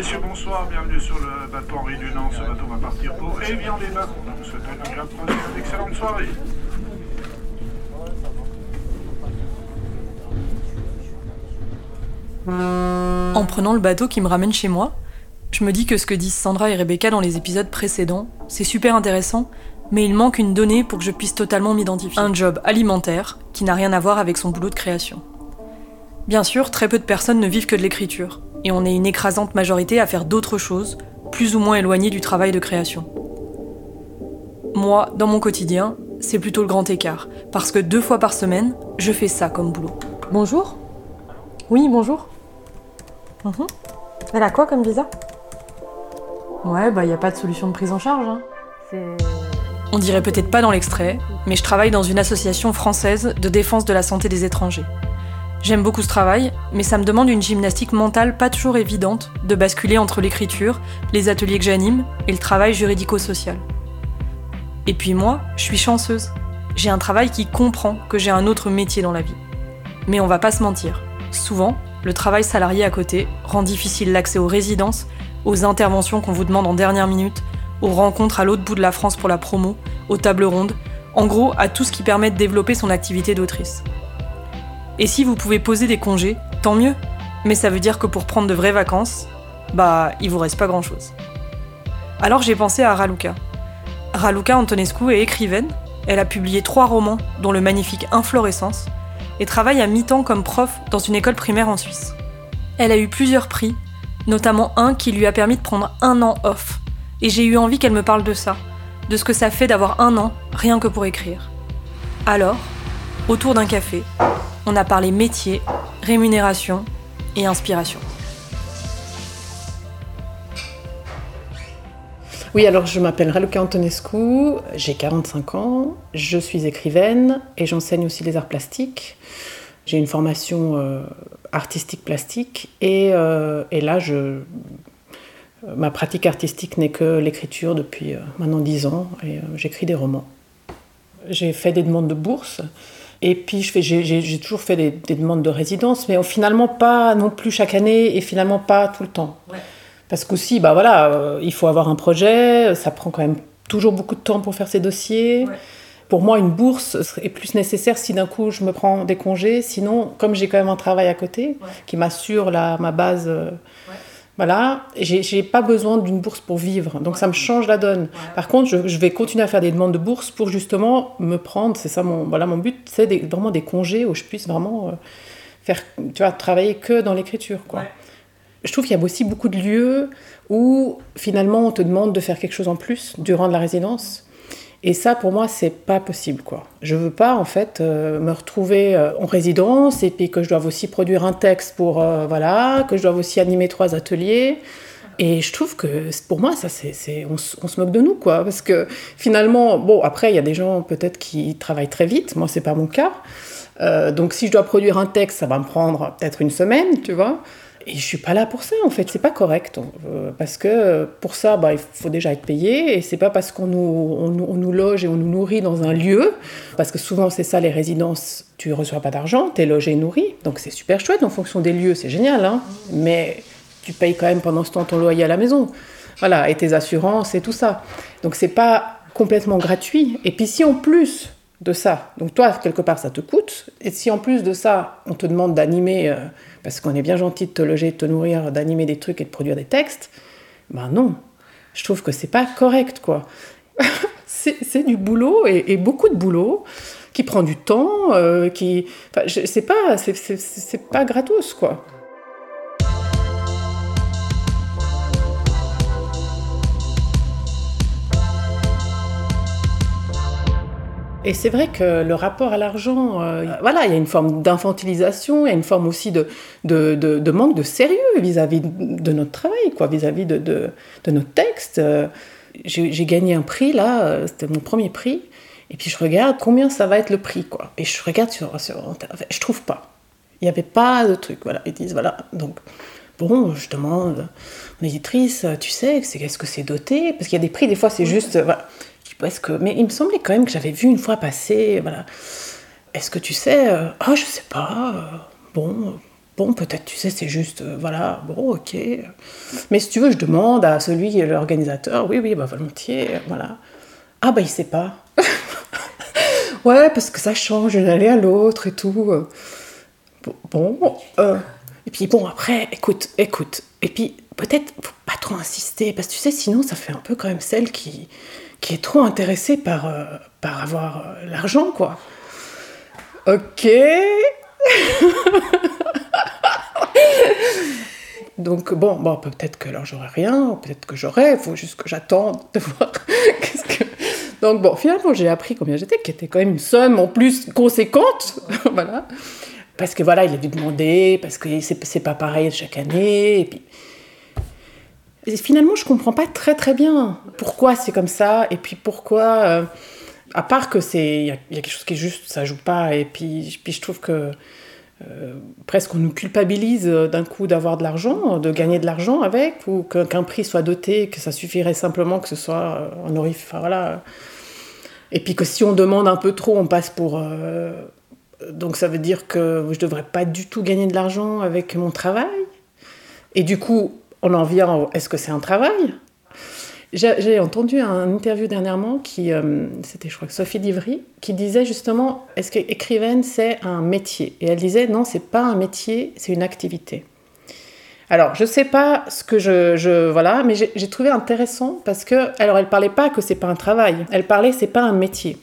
messieurs, bonsoir. Bienvenue sur le bateau Henri Dunant. Ce bateau va partir pour Evian-les-Bains. Je vous souhaite une agréable une excellente soirée. En prenant le bateau qui me ramène chez moi, je me dis que ce que disent Sandra et Rebecca dans les épisodes précédents, c'est super intéressant, mais il manque une donnée pour que je puisse totalement m'identifier. Un job alimentaire qui n'a rien à voir avec son boulot de création. Bien sûr, très peu de personnes ne vivent que de l'écriture, et on est une écrasante majorité à faire d'autres choses, plus ou moins éloignées du travail de création. Moi, dans mon quotidien, c'est plutôt le grand écart, parce que deux fois par semaine, je fais ça comme boulot. Bonjour Oui, bonjour. Mhm. Elle a quoi comme visa? Ouais, bah y a pas de solution de prise en charge. Hein. On dirait peut-être pas dans l'extrait, mais je travaille dans une association française de défense de la santé des étrangers. J'aime beaucoup ce travail, mais ça me demande une gymnastique mentale pas toujours évidente de basculer entre l'écriture, les ateliers que j'anime et le travail juridico-social. Et puis moi, je suis chanceuse. J'ai un travail qui comprend que j'ai un autre métier dans la vie. Mais on va pas se mentir. Souvent, le travail salarié à côté rend difficile l'accès aux résidences, aux interventions qu'on vous demande en dernière minute, aux rencontres à l'autre bout de la France pour la promo, aux tables rondes, en gros à tout ce qui permet de développer son activité d'autrice. Et si vous pouvez poser des congés, tant mieux. Mais ça veut dire que pour prendre de vraies vacances, bah, il vous reste pas grand chose. Alors j'ai pensé à Raluca. Raluca Antonescu est écrivaine. Elle a publié trois romans, dont le magnifique Inflorescence, et travaille à mi-temps comme prof dans une école primaire en Suisse. Elle a eu plusieurs prix, notamment un qui lui a permis de prendre un an off. Et j'ai eu envie qu'elle me parle de ça, de ce que ça fait d'avoir un an rien que pour écrire. Alors, autour d'un café, on a parlé métier, rémunération et inspiration. Oui, alors je m'appelle Raluca Antonescu, j'ai 45 ans, je suis écrivaine et j'enseigne aussi les arts plastiques. J'ai une formation euh, artistique plastique et, euh, et, là, je, ma pratique artistique n'est que l'écriture depuis euh, maintenant 10 ans et j'écris des romans. J'ai fait des demandes de bourse et puis, j'ai toujours fait des, demandes de résidence, mais finalement pas non plus chaque année et finalement pas tout le temps. Parce qu'aussi, bah voilà, euh, il faut avoir un projet, ça prend quand même toujours beaucoup de temps pour faire ces dossiers. Pour moi, une bourse est plus nécessaire si d'un coup je me prends des congés. Sinon, comme j'ai quand même un travail à côté qui m'assure ma base. Euh, voilà, j'ai pas besoin d'une bourse pour vivre, donc ça me change la donne. Par contre, je, vais continuer à faire des demandes de bourse pour justement me prendre, c'est ça mon, voilà, mon but, c'est vraiment des congés où je puisse vraiment euh, faire, tu vois, travailler que dans l'écriture, quoi. Je trouve qu'il y a aussi beaucoup de lieux où finalement on te demande de faire quelque chose en plus durant la résidence. Et ça, pour moi, c'est pas possible, quoi. Je veux pas, en fait, euh, me retrouver euh, en résidence et puis que je dois aussi produire un texte pour, euh, voilà, que je dois aussi animer trois ateliers. Et je trouve que pour moi, ça, c'est, on, on, se moque de nous, quoi. Parce que finalement, bon, après, il y a des gens peut-être qui travaillent très vite. Moi, c'est pas mon cas. donc, si je dois produire un texte, ça va me prendre peut-être une semaine, tu vois. Et je suis pas là pour ça, en fait. C'est pas correct. Euh, parce que pour ça, bah, il faut déjà être payé. Et c'est pas parce qu'on nous, on, nous loge et on nous nourrit dans un lieu. Parce que souvent, c'est ça, les résidences. Tu reçois pas d'argent, tu es logé et nourri. Donc c'est super chouette en fonction des lieux, c'est génial. Hein Mais tu payes quand même pendant ce temps ton loyer à la maison. Voilà, et tes assurances et tout ça. Donc c'est pas complètement gratuit. Et puis si en plus de ça, donc toi, quelque part, ça te coûte. Et si en plus de ça, on te demande d'animer. Euh, parce qu'on est bien gentil de te loger, de te nourrir, d'animer des trucs et de produire des textes, ben non, je trouve que c'est pas correct, quoi. c'est du boulot et, beaucoup de boulot qui prend du temps, euh, qui, enfin, c'est pas, c'est pas gratos, quoi. Et c'est vrai que le rapport à l'argent, euh, voilà, il y a une forme d'infantilisation, il y a une forme aussi de, de, de, manque de sérieux vis-à-vis de notre travail, quoi, vis-à-vis de, de, notre texte. Euh, j'ai gagné un prix là, euh, c'était mon premier prix, et puis je regarde combien ça va être le prix, quoi. Et je regarde sur, sur je trouve pas. Il n'y avait pas de truc, voilà. Ils disent, voilà, donc bon, je demande, mon éditrice, tu sais, qu'est-ce que c'est doté? Parce qu'il y a des prix, des fois, c'est juste, voilà, que, mais il me semblait quand même que j'avais vu une fois passer, voilà. Est-ce que tu sais Ah, oh, je sais pas. bon, Bon, peut-être, tu sais, c'est juste, euh, voilà, bon, ok. Mais si tu veux, je demande à celui l'organisateur, oui, oui, bah volontiers, voilà. Ah, bah il sait pas. ouais, parce que ça change d'une année à l'autre et tout. Bon, euh, et puis bon, après, écoute, écoute. Et puis, peut-être, faut pas trop insister, parce que tu sais, sinon, ça fait un peu quand même celle qui, qui est trop intéressée par, euh, avoir l'argent, quoi. Ok. Donc bon, bon peut-être que alors j'aurai rien, peut-être que j'aurai, il faut juste que j'attende de voir qu'est-ce que... Donc bon, finalement j'ai appris combien j'étais, qui était quand même une somme en plus conséquente, voilà. Parce que voilà, il a dû demander, parce que c'est pas pareil chaque année, et puis... finalement, je comprends pas très très bien pourquoi c'est comme ça, et puis pourquoi... Euh, à part que c'est... Il y, a quelque chose qui est juste, ça joue pas, et puis, puis je trouve que euh, presque on nous culpabilise d'un coup d'avoir de l'argent, de gagner de l'argent avec, ou qu'un prix soit doté, que ça suffirait simplement que ce soit euh, orif. Voilà. Et puis que si on demande un peu trop, on passe pour. Euh, donc ça veut dire que je devrais pas du tout gagner de l'argent avec mon travail. Et du coup, on en vient. Est-ce que c'est un travail? J'ai entendu un interview dernièrement qui, euh, c'était je crois Sophie Divry, qui disait justement, est-ce qu'écrivaine c'est un métier? Et elle disait, non, c'est pas un métier, c'est une activité. Alors, je sais pas ce que je, je voilà, mais j'ai trouvé intéressant parce que, alors, elle parlait pas que c'est pas un travail, elle parlait c'est pas un métier.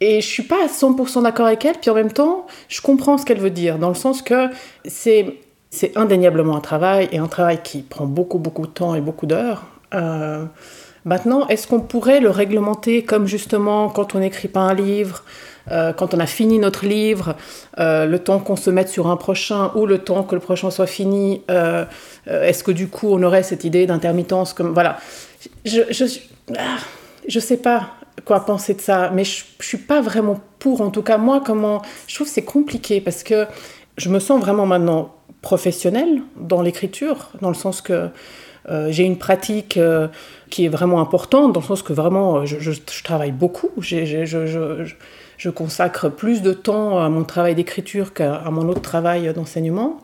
Et je suis pas à 100% d'accord avec elle, puis en même temps, je comprends ce qu'elle veut dire, dans le sens que c'est c'est indéniablement un travail et un travail qui prend beaucoup beaucoup de temps et beaucoup d'heures. Euh, maintenant, est-ce qu'on pourrait le réglementer comme justement quand on n'écrit pas un livre, euh, quand on a fini notre livre, euh, le temps qu'on se mette sur un prochain ou le temps que le prochain soit fini, est-ce que du coup on aurait cette idée d'intermittence comme voilà, je je, ah, je sais pas quoi penser de ça, mais je, je suis pas vraiment pour. En tout cas, moi, comment je trouve c'est compliqué parce que je me sens vraiment maintenant professionnelle dans l'écriture, dans le sens que euh, j'ai une pratique euh, qui est vraiment importante, dans le sens que vraiment, euh, je, travaille beaucoup. je, consacre plus de temps à mon travail d'écriture qu'à mon autre travail d'enseignement.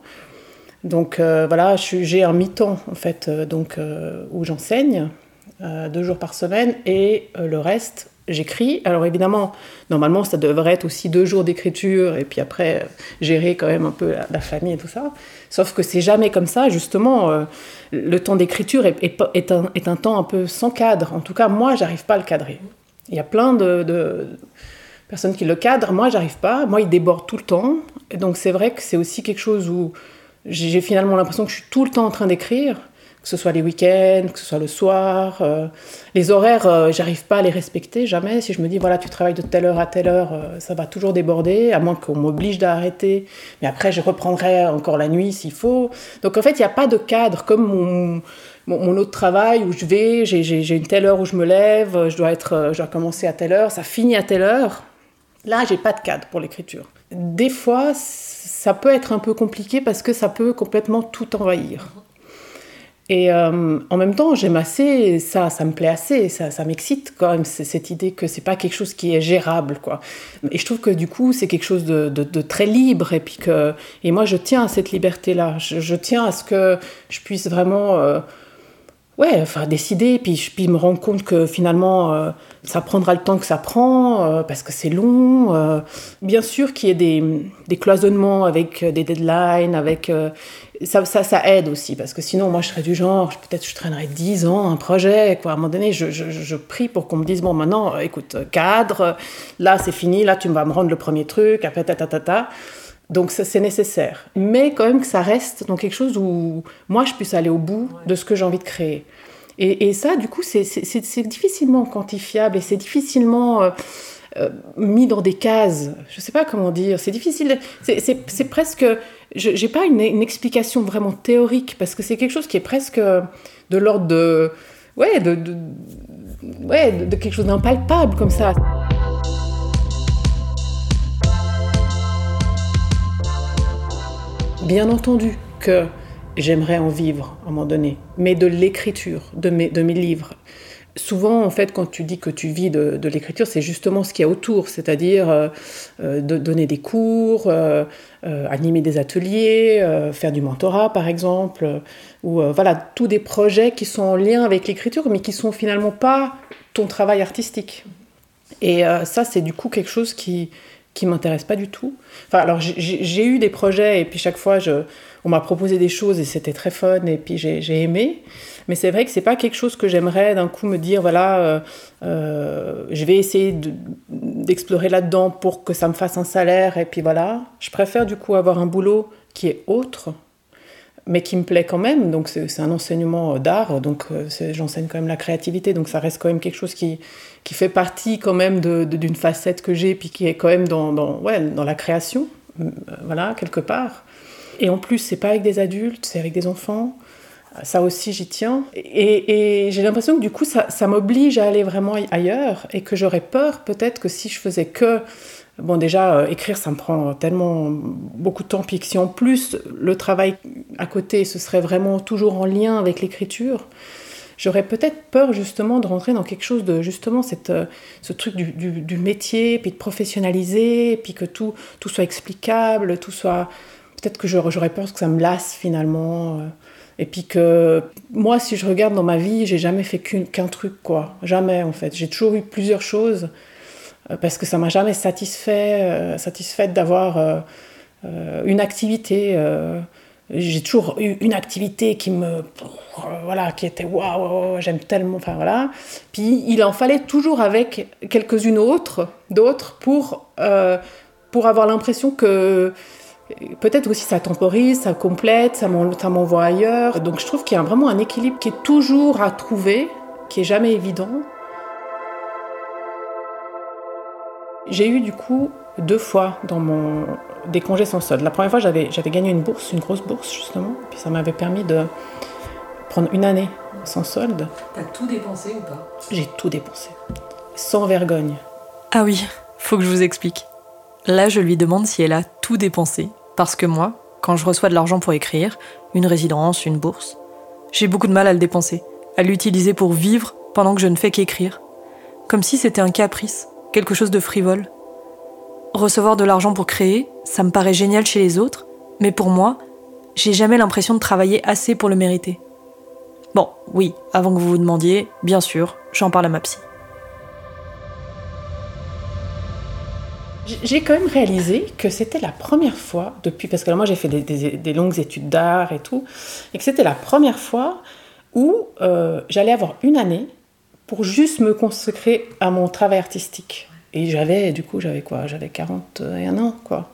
Donc voilà, j'ai un mi-temps en fait, donc où j'enseigne deux jours par semaine et le reste j'écris. Alors évidemment, normalement, ça devrait être aussi deux jours d'écriture et puis après gérer quand même un peu la, famille et tout ça. Sauf que c'est jamais comme ça. Justement, euh, le temps d'écriture est, un, temps un peu sans cadre. En tout cas, moi, j'arrive pas à le cadrer. Il y a plein de, de personnes qui le cadrent. Moi, j'arrive pas. Moi, il déborde tout le temps. Et donc c'est vrai que c'est aussi quelque chose où j'ai finalement l'impression que je suis tout le temps en train d'écrire que ce soit les week-ends, que ce soit le soir. Euh, les horaires, euh, j'arrive pas à les respecter jamais. Si je me dis, voilà, tu travailles de telle heure à telle heure, euh, ça va toujours déborder, à moins qu'on m'oblige d'arrêter. Mais après, je reprendrai encore la nuit s'il faut. Donc en fait, il n'y a pas de cadre comme mon, mon, autre travail où je vais, j'ai une telle heure où je me lève, je dois, être, je dois commencer à telle heure, ça finit à telle heure. Là, j'ai pas de cadre pour l'écriture. Des fois, ça peut être un peu compliqué parce que ça peut complètement tout envahir. Et euh, en même temps, j'aime assez ça, ça me plaît assez, ça, ça m'excite quand même, cette idée que c'est pas quelque chose qui est gérable, quoi. Et je trouve que du coup, c'est quelque chose de, de, très libre, et puis que, et moi, je tiens à cette liberté-là. Je, tiens à ce que je puisse vraiment, euh, ouais, enfin, décider, puis puis me rendre compte que finalement, euh, ça prendra le temps que ça prend, parce que c'est long. bien sûr qu'il y ait des, des, cloisonnements avec des deadlines, avec ça, ça, ça, aide aussi, parce que sinon, moi, je serais du genre, peut-être je traînerais 10 ans un projet, quoi. À un moment donné, je, je, je prie pour qu'on me dise, bon, maintenant, écoute, cadre, là, c'est fini, là, tu vas me rendre le premier truc, après, ta, ta, ta, ta. Donc, c'est nécessaire. Mais quand même que ça reste dans quelque chose où moi, je puisse aller au bout de ce que j'ai envie de créer. Et, et ça, du coup, c'est difficilement quantifiable et c'est difficilement... Euh, euh, mis dans des cases. Je ne sais pas comment dire. C'est difficile. C'est presque. Je n'ai pas une, explication vraiment théorique parce que c'est quelque chose qui est presque de l'ordre de. Ouais, de, ouais, de quelque chose d'impalpable comme ça. Bien entendu que j'aimerais en vivre à un moment donné, mais de l'écriture, de mes, de mes livres. souvent, en fait, quand tu dis que tu vis de, l'écriture, c'est justement ce qu'il y a autour, c'est-à-dire euh, euh, de donner des cours, euh, animer des ateliers, faire du mentorat, par exemple, ou voilà, tous des projets qui sont en lien avec l'écriture, mais qui sont finalement pas ton travail artistique. Et ça, c'est du coup quelque chose qui qui m'intéresse pas du tout. Enfin, alors j'ai eu des projets et puis chaque fois, on m'a proposé des choses et c'était très fun et puis j'ai aimé. Mais c'est vrai que c'est pas quelque chose que j'aimerais d'un coup me dire voilà, euh, euh, je vais essayer d'explorer là-dedans pour que ça me fasse un salaire et puis voilà. Je préfère du coup avoir un boulot qui est autre, mais qui me plaît quand même. Donc c'est un enseignement d'art, donc euh, j'enseigne quand même la créativité, donc ça reste quand même quelque chose qui, qui fait partie quand même d'une facette que j'ai, puis qui est quand même dans, dans, ouais, dans la création, voilà, quelque part. Et en plus, c'est pas avec des adultes, c'est avec des enfants. Ça aussi, j'y tiens. Et, j'ai l'impression que du coup, ça, m'oblige à aller vraiment ailleurs et que j'aurais peur peut-être que si je faisais que... Bon, déjà, euh, écrire, ça me prend tellement beaucoup de temps. Puis que si en plus, le travail à côté, ce serait vraiment toujours en lien avec l'écriture, j'aurais peut-être peur justement de rentrer dans quelque chose de justement cette, euh, ce truc du, métier, puis de professionnaliser, puis que tout, tout soit explicable, tout soit... Peut-être que j'aurais peur que ça me lasse finalement. Euh. Et puis que moi, si je regarde dans ma vie, j'ai jamais fait qu'un truc, quoi. Jamais, en fait. J'ai toujours eu plusieurs choses euh, parce que ça m'a jamais satisfait, euh, satisfait d'avoir une activité. J'ai toujours eu une activité qui me. Voilà, qui était waouh, j'aime tellement. Enfin voilà. Puis il en fallait toujours avec quelques-unes autres, d'autres, pour, pour avoir l'impression que Peut-être aussi ça temporise, ça complète, ça m'envoie ailleurs. Donc je trouve qu'il y a vraiment un équilibre qui est toujours à trouver, qui est jamais évident. J'ai eu du coup deux fois dans mon des congés sans solde. La première fois, j'avais j'avais gagné une bourse, une grosse bourse justement, puis ça m'avait permis de prendre une année sans solde. T'as tout dépensé ou pas? J'ai tout dépensé, sans vergogne. Ah oui, faut que je vous explique. Là, je lui demande si elle a tout dépensé, parce que moi, quand je reçois de l'argent pour écrire, une résidence, une bourse, j'ai beaucoup de mal à le dépenser, à l'utiliser pour vivre pendant que je ne fais qu'écrire. Comme si c'était un caprice, quelque chose de frivole. Recevoir de l'argent pour créer, ça me paraît génial chez les autres, mais pour moi, j'ai jamais l'impression de travailler assez pour le mériter. Bon, oui, avant que vous vous demandiez, bien sûr, j'en parle à ma psy. J'ai quand même réalisé que c'était la première fois depuis, parce que moi j'ai fait des, longues études d'art et tout, et que c'était la première fois où euh, j'allais avoir une année pour juste me consacrer à mon travail artistique. Et j'avais, du coup, j'avais quoi? J'avais 41 ans, quoi.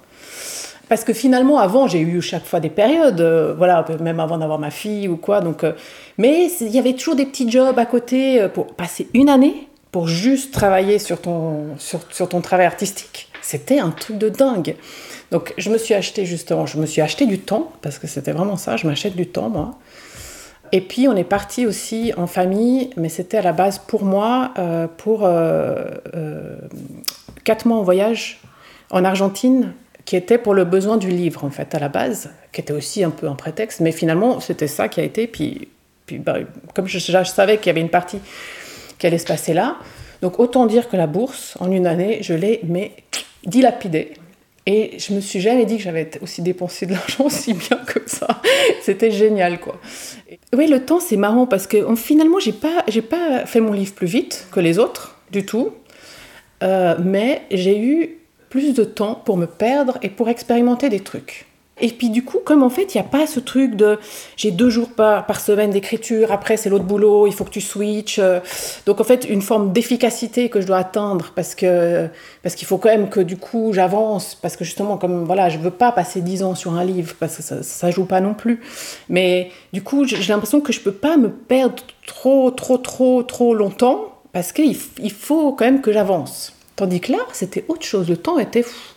Parce que finalement, avant, j'ai eu chaque fois des périodes, euh, voilà, même avant d'avoir ma fille ou quoi. Donc, euh, mais il y avait toujours des petits jobs à côté pour passer une année pour juste travailler sur ton, sur ton travail artistique. C'était un truc de dingue. Donc je me suis acheté justement, je me suis acheté du temps, parce que c'était vraiment ça, je m'achète du temps moi. Et puis on est parti aussi en famille, mais c'était à la base pour moi, euh, pour euh, euh, quatre mois en voyage en Argentine, qui était pour le besoin du livre en fait à la base, qui était aussi un peu un prétexte, mais finalement c'était ça qui a été. Puis, puis bah, comme je, je savais qu'il y avait une partie qui allait se passer là, donc autant dire que la bourse en une année, je l'ai mais dilapidé. Et je me suis jamais dit que j'avais aussi dépensé de l'argent aussi bien que ça. C'était génial, quoi. Oui, le temps, c'est marrant parce que finalement, j'ai pas, j'ai pas fait mon livre plus vite que les autres, du tout. Euh, mais j'ai eu plus de temps pour me perdre et pour expérimenter des trucs. Et puis du coup, comme en fait, il n'y a pas ce truc de j'ai deux jours par, semaine d'écriture, après c'est l'autre boulot, il faut que tu switches. Euh. Donc en fait, une forme d'efficacité que je dois atteindre parce que parce qu'il faut quand même que du coup j'avance parce que justement comme voilà, je veux pas passer dix ans sur un livre parce que ça, ça joue pas non plus. Mais du coup, j'ai l'impression que je peux pas me perdre trop trop trop trop longtemps parce qu'il il faut quand même que j'avance. Tandis que là, c'était autre chose. Le temps était fou.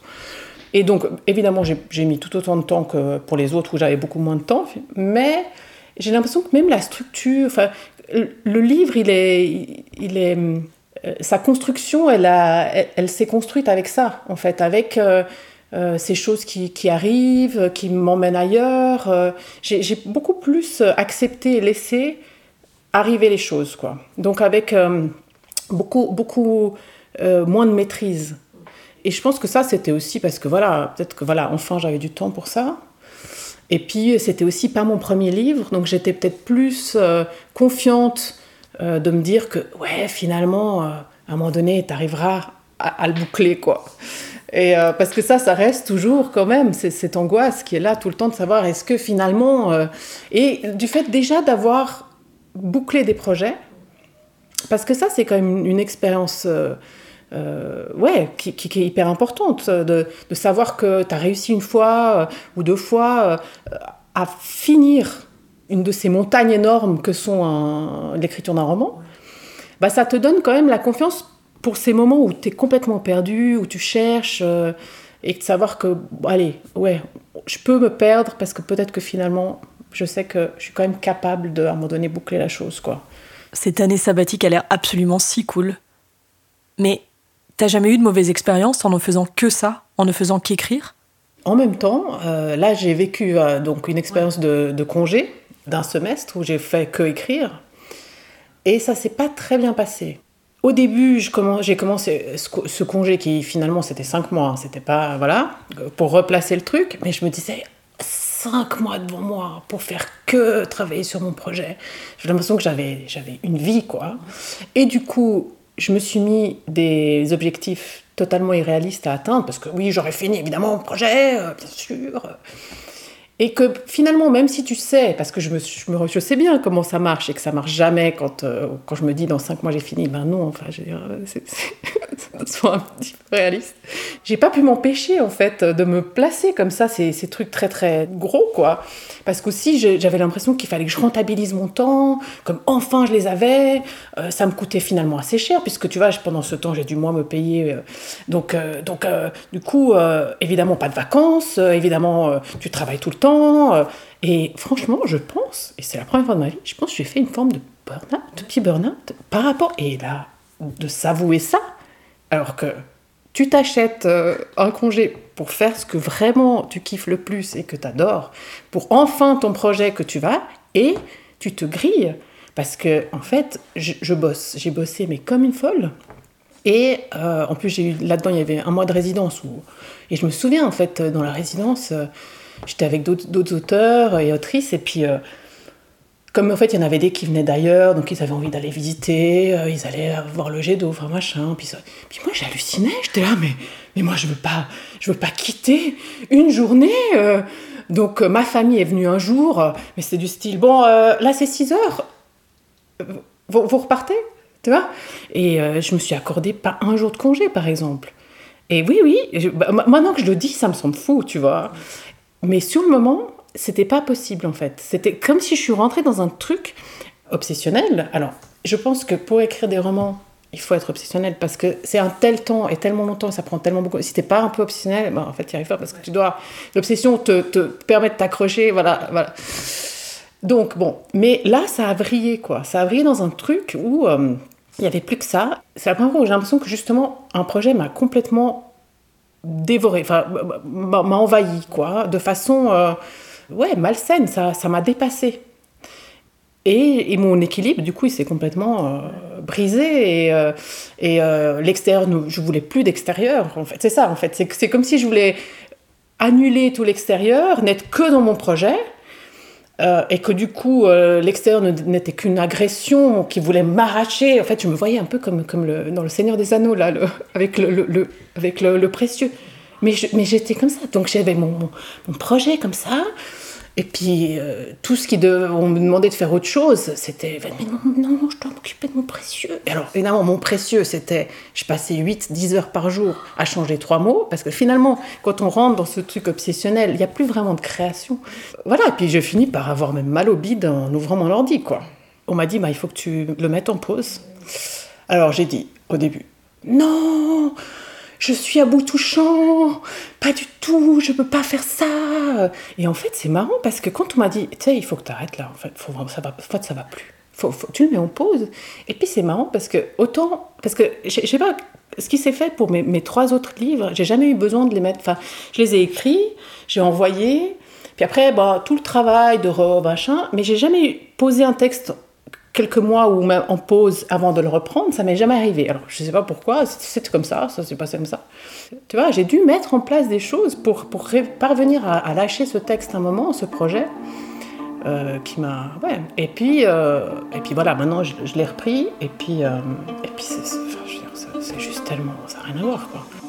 Et donc, évidemment, j'ai mis tout autant de temps que pour les autres où j'avais beaucoup moins de temps, mais j'ai l'impression que même la structure, enfin, le livre, il est, il est, euh, sa construction, elle, elle, s'est construite avec ça, en fait, avec euh, euh, ces choses qui, arrivent, qui m'emmènent ailleurs. j'ai beaucoup plus accepté et laissé arriver les choses, quoi. Donc avec beaucoup, beaucoup moins de maîtrise. Et je pense que ça, c'était aussi parce que voilà, peut-être que voilà, enfin j'avais du temps pour ça. Et puis c'était aussi pas mon premier livre, donc j'étais peut-être plus euh, confiante de me dire que ouais, finalement, à un moment donné, tu arriveras à, le boucler, quoi. Et parce que ça, ça reste toujours quand même cette angoisse qui est là tout le temps de savoir est-ce que finalement et du fait déjà d'avoir boucler des projets, parce que ça, c'est quand même une, expérience euh, euh, ouais, qui, est hyper importante, de, savoir que tu as réussi une fois euh, ou deux fois à finir une de ces montagnes énormes que sont l'écriture d'un roman, bah, ça te donne quand même la confiance pour ces moments où tu es complètement perdu, où tu cherches, et de savoir que, allez, ouais, je peux me perdre parce que peut-être que finalement, je sais que je suis quand même capable de, à un moment donné, boucler la chose, quoi. Cette année sabbatique a l'air absolument si cool. Mais t'as jamais eu de mauvaise expérience en ne faisant que ça, en ne faisant qu'écrire? En même temps, euh, là j'ai vécu euh, donc une expérience de, de, congé d'un semestre où j'ai fait que écrire, et ça s'est pas très bien passé. Au début, j'ai commencé ce, congé qui finalement c'était cinq mois, hein, c'était pas voilà pour replacer le truc, mais je me disais cinq mois devant moi pour faire que travailler sur mon projet. J'ai l'impression que j'avais, j'avais une vie, quoi. Et du coup, je me suis mis des objectifs totalement irréalistes à atteindre, parce que oui, j'aurais fini évidemment mon projet, euh, bien sûr. Et que finalement, même si tu sais, parce que je, me, je, sais bien comment ça marche et que ça marche jamais quand, euh, je me dis dans cinq mois j'ai fini, ben non, enfin, je veux dire, c'est, soit un petit peu réaliste. J'ai pas pu m'empêcher en fait de me placer comme ça, ces, ces trucs très très gros quoi. Parce qu'aussi j'avais l'impression qu'il fallait que je rentabilise mon temps, comme enfin je les avais. Euh, ça me coûtait finalement assez cher puisque tu vois, pendant ce temps j'ai dû moi me payer. Euh, donc, donc du coup, évidemment pas de vacances, évidemment tu travailles tout le temps. Euh, et franchement, je pense, et c'est la première fois de ma vie, je pense que j'ai fait une forme de burn-out, de petit burn-out par rapport. Et là, de s'avouer ça, alors que tu t'achètes euh, un congé pour faire ce que vraiment tu kiffes le plus et que tu adores, pour enfin ton projet que tu vas, et tu te grilles. Parce que, en fait, je, bosse. J'ai bossé, mais comme une folle. Et euh, en plus, j'ai eu là-dedans, il y avait un mois de résidence. Où, et je me souviens, en fait, dans la résidence, j'étais avec d'autres auteurs et autrices, et puis euh, comme en fait il y en avait des qui venaient d'ailleurs, donc ils avaient envie d'aller visiter, euh, ils allaient voir le jet d'eau, enfin machin, puis, puis moi j'hallucinais, j'étais là, mais, mais moi je veux pas, je veux pas quitter une journée. Euh. donc ma famille est venue un jour, mais c'était du style, bon là c'est 6 heures, vous, vous, repartez, tu vois? Et je me suis accordé pas un jour de congé par exemple. Et oui, oui, bah, maintenant que je le dis, ça me semble fou, tu vois. Mais sur le moment, c'était pas possible en fait. C'était comme si je suis rentrée dans un truc obsessionnel. Alors, je pense que pour écrire des romans, il faut être obsessionnel parce que c'est un tel temps et tellement longtemps ça prend tellement beaucoup. Si t'es pas un peu obsessionnel, ben, en fait, tu arrives pas parce que tu dois. L'obsession te, permet de t'accrocher, voilà, voilà. Donc, bon. Mais là, ça a vrillé, quoi. Ça a vrillé dans un truc où euh, il y avait plus que ça. C'est la première fois où j'ai l'impression que justement, un projet m'a complètement dévoré, enfin, m'a envahi, quoi, de façon, euh, ouais, malsaine, ça m'a dépassé. Et, et, mon équilibre, du coup, il s'est complètement euh, brisé. Et, euh, et l'extérieur, je voulais plus d'extérieur. En fait, c'est ça. En fait, c'est comme si je voulais annuler tout l'extérieur, n'être que dans mon projet, euh, et que du coup euh, l'extérieur n'était qu'une agression qui voulait m'arracher. En fait, je me voyais un peu comme, comme le, dans le Seigneur des Anneaux, là, avec, le, le avec le, précieux. Mais j'étais comme ça. Donc j'avais mon, mon, projet comme ça. Et puis, euh, tout ce qui de, on me demandait de faire autre chose, c'était Mais non, non, je dois m'occuper de mon précieux. Et alors, évidemment, mon précieux, c'était. Je passais 8-10 heures par jour à changer trois mots, parce que finalement, quand on rentre dans ce truc obsessionnel, il n'y a plus vraiment de création. Voilà, et puis je finis par avoir même mal au bide en ouvrant mon ordi, quoi. On m'a dit bah, Il faut que tu le mettes en pause. Alors, j'ai dit au début Non je suis à bout touchant, pas du tout, je peux pas faire ça. Et en fait, c'est marrant parce que quand on m'a dit, tu sais, il faut que tu arrêtes là, en fait, faut, ça va, ça va plus. Faut, tu le mets en pause. Et puis c'est marrant parce que autant, parce que je sais pas, ce qui s'est fait pour mes, mes, trois autres livres, j'ai jamais eu besoin de les mettre. Enfin, je les ai écrits, j'ai envoyé, puis après, bah, tout le travail de re, machin, mais j'ai jamais posé un texte quelques mois ou même en pause avant de le reprendre, ça m'est jamais arrivé. Alors, je sais pas pourquoi, c'est comme ça, ça s'est passé comme ça. Tu vois, j'ai dû mettre en place des choses pour, pour parvenir à, lâcher ce texte un moment, ce projet. Euh, qui m'a ouais et puis euh, et puis voilà maintenant je, l'ai repris et puis euh, puis c'est juste tellement ça n'a rien à voir quoi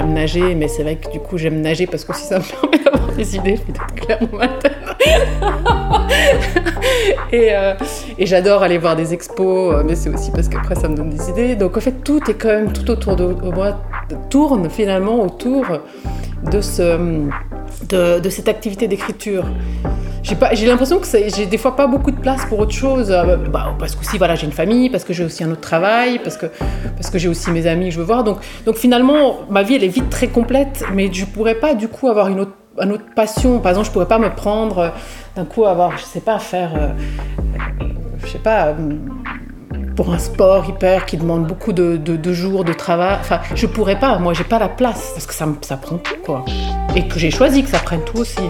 J'aime nager, mais c'est vrai que du coup j'aime nager parce que si ça me permet d'avoir des idées, clair matin. et, euh, et j'adore aller voir des expos, euh, mais c'est aussi parce qu'après ça me donne des idées. Donc en fait tout est quand même tout autour de moi, tourne finalement autour de, ce, de, de cette activité d'écriture. J'ai l'impression que j'ai des fois pas beaucoup de place pour autre chose. Euh, bah, parce que aussi, voilà, j'ai une famille, parce que j'ai aussi un autre travail, parce que, parce que j'ai aussi mes amis que je veux voir. Donc, donc finalement, ma vie, elle est vite très complète, mais je pourrais pas du coup avoir une autre, une autre passion. Par exemple, je pourrais pas me prendre euh, d'un coup avoir, je sais pas, faire, euh, je sais pas pour un sport hyper qui demande beaucoup de, de, jours de travail. Enfin, je pourrais pas, moi j'ai pas la place parce que ça, ça prend tout quoi. Et que j'ai choisi que ça prenne tout aussi.